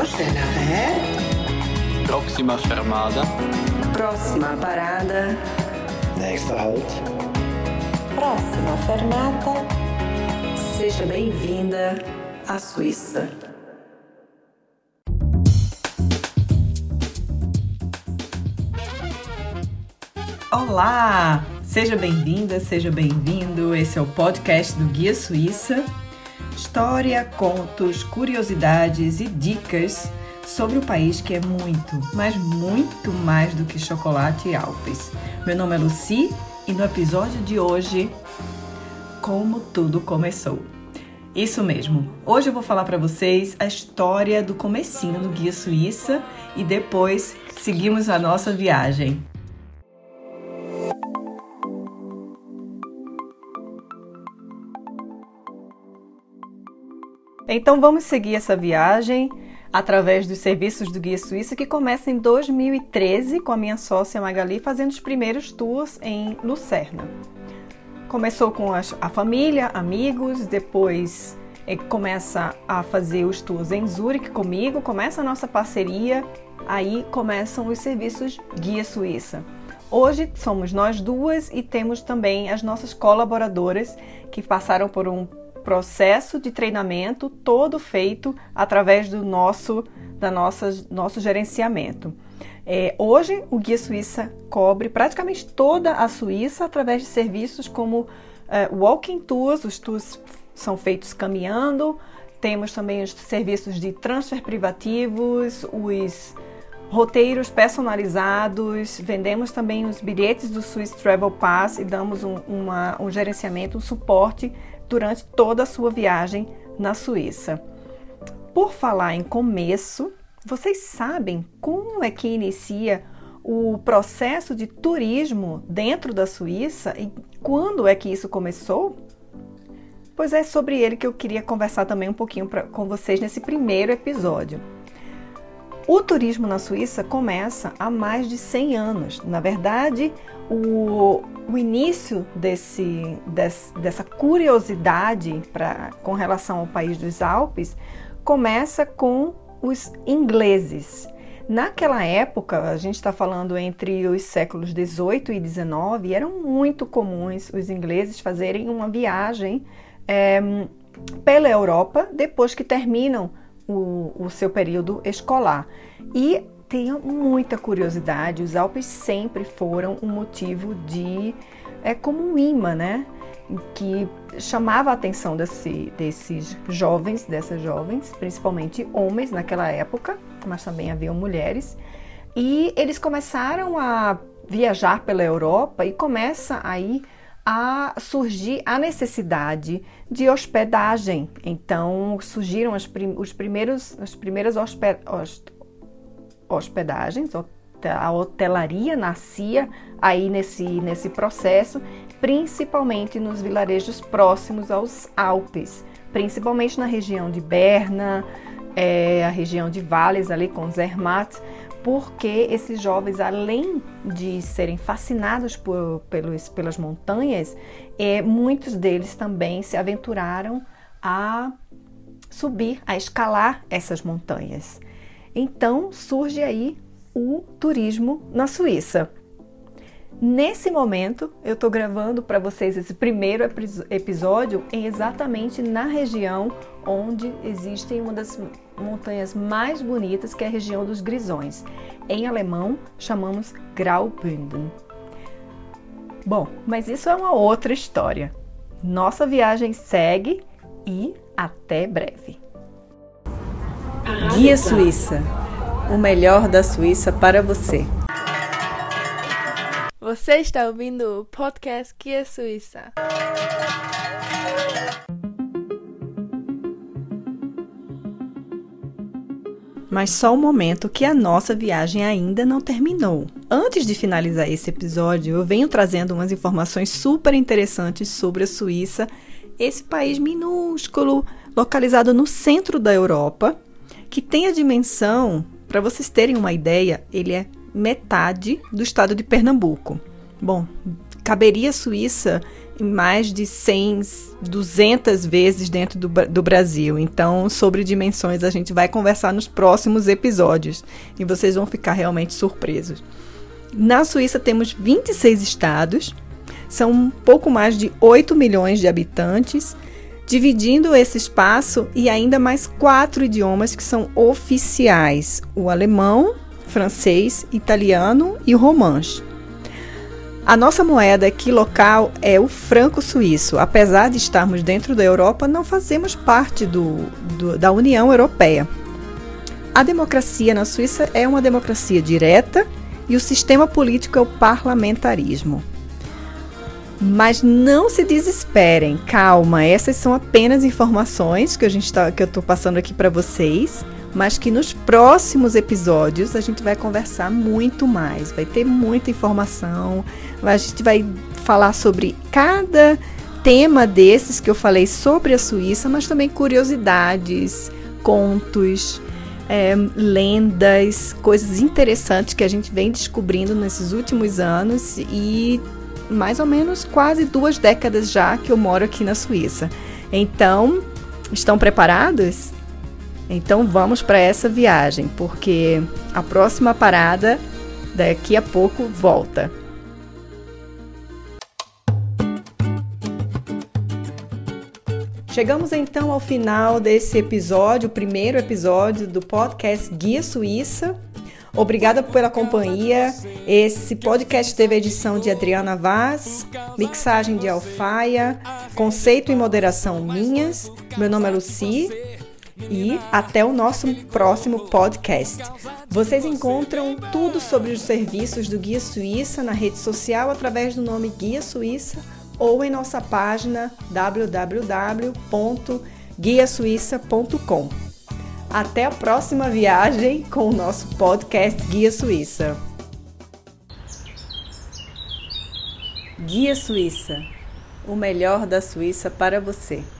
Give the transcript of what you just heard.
Prochaine arrêt. Próxima fermada. Próxima parada. Nächster Halt. Próxima fermata. Seja bem-vinda à Suíça. Olá! Seja bem-vinda, seja bem-vindo. Esse é o podcast do Guia Suíça. História, contos, curiosidades e dicas sobre o país que é muito, mas muito mais do que chocolate e Alpes. Meu nome é Lucy e no episódio de hoje, como tudo começou. Isso mesmo. Hoje eu vou falar para vocês a história do comecinho do Guia Suíça e depois seguimos a nossa viagem. Então vamos seguir essa viagem através dos serviços do Guia Suíça que começa em 2013 com a minha sócia Magali fazendo os primeiros tours em Lucerna. Começou com a família, amigos, depois eh, começa a fazer os tours em Zurique comigo, começa a nossa parceria, aí começam os serviços Guia Suíça. Hoje somos nós duas e temos também as nossas colaboradoras que passaram por um processo de treinamento todo feito através do nosso, da nossa, nosso gerenciamento. É, hoje, o Guia Suíça cobre praticamente toda a Suíça através de serviços como é, walking tours, os tours são feitos caminhando, temos também os serviços de transfer privativos, os roteiros personalizados, vendemos também os bilhetes do Swiss Travel Pass e damos um, uma, um gerenciamento, um suporte durante toda a sua viagem na Suíça. Por falar em começo, vocês sabem como é que inicia o processo de turismo dentro da Suíça e quando é que isso começou? Pois é sobre ele que eu queria conversar também um pouquinho pra, com vocês nesse primeiro episódio. O turismo na Suíça começa há mais de 100 anos. Na verdade, o, o início desse, desse, dessa curiosidade pra, com relação ao país dos Alpes começa com os ingleses. Naquela época, a gente está falando entre os séculos 18 e 19, eram muito comuns os ingleses fazerem uma viagem é, pela Europa depois que terminam o, o seu período escolar. E tenha muita curiosidade, os Alpes sempre foram um motivo de. é como um imã, né? Que chamava a atenção desse, desses jovens, dessas jovens, principalmente homens naquela época, mas também haviam mulheres. E eles começaram a viajar pela Europa e começa aí a surgir a necessidade de hospedagem. Então surgiram as prim os primeiros, as primeiras hospedagens, a hotelaria nascia aí nesse, nesse processo, principalmente nos vilarejos próximos aos Alpes, principalmente na região de Berna, é, a região de Vales ali com Zermatt, porque esses jovens, além de serem fascinados por, pelos, pelas montanhas, é, muitos deles também se aventuraram a subir, a escalar essas montanhas. Então surge aí o turismo na Suíça. Nesse momento, eu estou gravando para vocês esse primeiro episódio exatamente na região onde existem uma das montanhas mais bonitas, que é a região dos Grisões. Em alemão, chamamos Graubünden. Bom, mas isso é uma outra história. Nossa viagem segue e até breve. Guia Suíça o melhor da Suíça para você. Você está ouvindo o podcast Guia Suíça. Mas só um momento que a nossa viagem ainda não terminou. Antes de finalizar esse episódio, eu venho trazendo umas informações super interessantes sobre a Suíça, esse país minúsculo, localizado no centro da Europa, que tem a dimensão, para vocês terem uma ideia, ele é metade do estado de Pernambuco. Bom, caberia a Suíça mais de 100, 200 vezes dentro do, do Brasil. Então, sobre dimensões, a gente vai conversar nos próximos episódios e vocês vão ficar realmente surpresos. Na Suíça temos 26 estados, são um pouco mais de 8 milhões de habitantes, dividindo esse espaço e ainda mais quatro idiomas que são oficiais: o alemão, francês, italiano e romanche. A nossa moeda aqui local é o franco suíço. Apesar de estarmos dentro da Europa, não fazemos parte do, do, da União Europeia. A democracia na Suíça é uma democracia direta e o sistema político é o parlamentarismo. Mas não se desesperem, calma, essas são apenas informações que, a gente tá, que eu estou passando aqui para vocês mas que nos próximos episódios a gente vai conversar muito mais, vai ter muita informação, a gente vai falar sobre cada tema desses que eu falei sobre a Suíça, mas também curiosidades, contos, é, lendas, coisas interessantes que a gente vem descobrindo nesses últimos anos e mais ou menos quase duas décadas já que eu moro aqui na Suíça. Então, estão preparados? Então vamos para essa viagem, porque a próxima parada daqui a pouco volta. Chegamos então ao final desse episódio, o primeiro episódio do podcast Guia Suíça. Obrigada pela companhia. Esse podcast teve edição de Adriana Vaz, mixagem de Alfaia, conceito e moderação minhas. Meu nome é Luci e até o nosso próximo podcast. Vocês encontram tudo sobre os serviços do Guia Suíça na rede social através do nome Guia Suíça ou em nossa página www.guiasuíça.com. Até a próxima viagem com o nosso podcast Guia Suíça. Guia Suíça o melhor da Suíça para você.